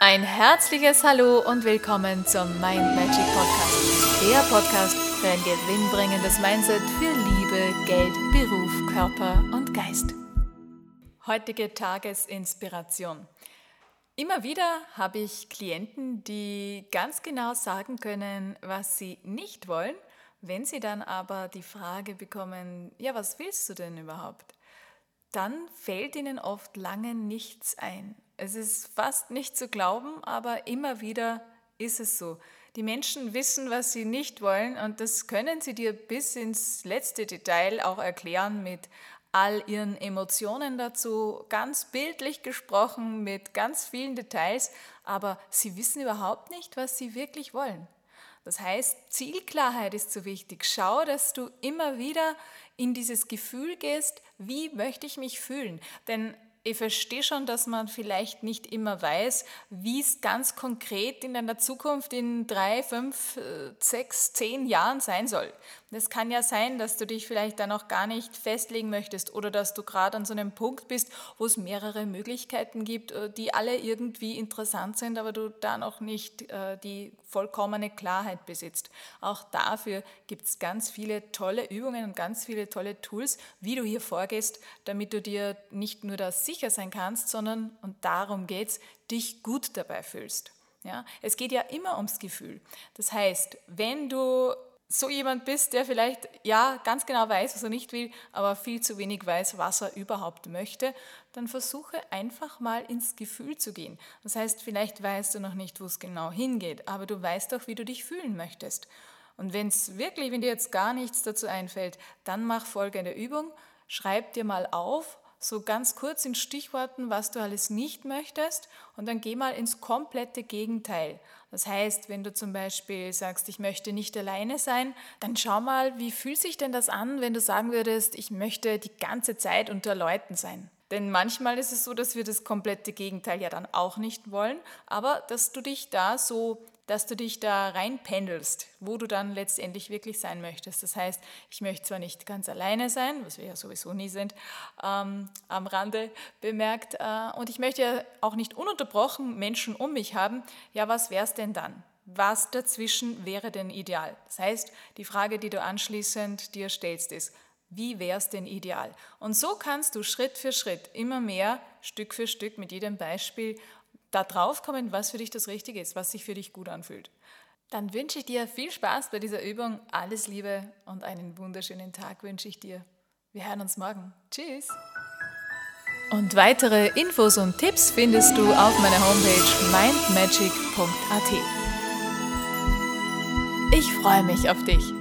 Ein herzliches Hallo und willkommen zum Mind Magic Podcast. Der Podcast für ein gewinnbringendes Mindset für Liebe, Geld, Beruf, Körper und Geist. Heutige Tagesinspiration. Immer wieder habe ich Klienten, die ganz genau sagen können, was sie nicht wollen, wenn sie dann aber die Frage bekommen, ja, was willst du denn überhaupt? Dann fällt ihnen oft lange nichts ein es ist fast nicht zu glauben, aber immer wieder ist es so. Die Menschen wissen, was sie nicht wollen und das können sie dir bis ins letzte Detail auch erklären mit all ihren Emotionen dazu, ganz bildlich gesprochen, mit ganz vielen Details, aber sie wissen überhaupt nicht, was sie wirklich wollen. Das heißt, Zielklarheit ist so wichtig. Schau, dass du immer wieder in dieses Gefühl gehst, wie möchte ich mich fühlen? Denn ich verstehe schon, dass man vielleicht nicht immer weiß, wie es ganz konkret in deiner Zukunft in drei, fünf, äh, sechs, zehn Jahren sein soll. Es kann ja sein, dass du dich vielleicht dann auch gar nicht festlegen möchtest oder dass du gerade an so einem Punkt bist, wo es mehrere Möglichkeiten gibt, äh, die alle irgendwie interessant sind, aber du da noch nicht äh, die vollkommene Klarheit besitzt. Auch dafür gibt es ganz viele tolle Übungen und ganz viele tolle Tools, wie du hier vorgehst, damit du dir nicht nur da sicher sein kannst, sondern, und darum geht es, dich gut dabei fühlst. Ja, es geht ja immer ums Gefühl. Das heißt, wenn du so jemand bist, der vielleicht ja ganz genau weiß, was er nicht will, aber viel zu wenig weiß, was er überhaupt möchte, dann versuche einfach mal ins Gefühl zu gehen. Das heißt, vielleicht weißt du noch nicht, wo es genau hingeht, aber du weißt doch, wie du dich fühlen möchtest. Und wenn es wirklich, wenn dir jetzt gar nichts dazu einfällt, dann mach folgende Übung. Schreib dir mal auf, so ganz kurz in Stichworten, was du alles nicht möchtest und dann geh mal ins komplette Gegenteil. Das heißt, wenn du zum Beispiel sagst, ich möchte nicht alleine sein, dann schau mal, wie fühlt sich denn das an, wenn du sagen würdest, ich möchte die ganze Zeit unter Leuten sein. Denn manchmal ist es so, dass wir das komplette Gegenteil ja dann auch nicht wollen, aber dass du dich da so dass du dich da reinpendelst, wo du dann letztendlich wirklich sein möchtest. Das heißt, ich möchte zwar nicht ganz alleine sein, was wir ja sowieso nie sind, ähm, am Rande bemerkt, äh, und ich möchte ja auch nicht ununterbrochen Menschen um mich haben. Ja, was wäre es denn dann? Was dazwischen wäre denn ideal? Das heißt, die Frage, die du anschließend dir stellst, ist, wie wäre es denn ideal? Und so kannst du Schritt für Schritt immer mehr, Stück für Stück mit jedem Beispiel da drauf kommen, was für dich das Richtige ist, was sich für dich gut anfühlt. Dann wünsche ich dir viel Spaß bei dieser Übung, alles Liebe und einen wunderschönen Tag wünsche ich dir. Wir hören uns morgen. Tschüss! Und weitere Infos und Tipps findest du auf meiner Homepage mindmagic.at. Ich freue mich auf dich.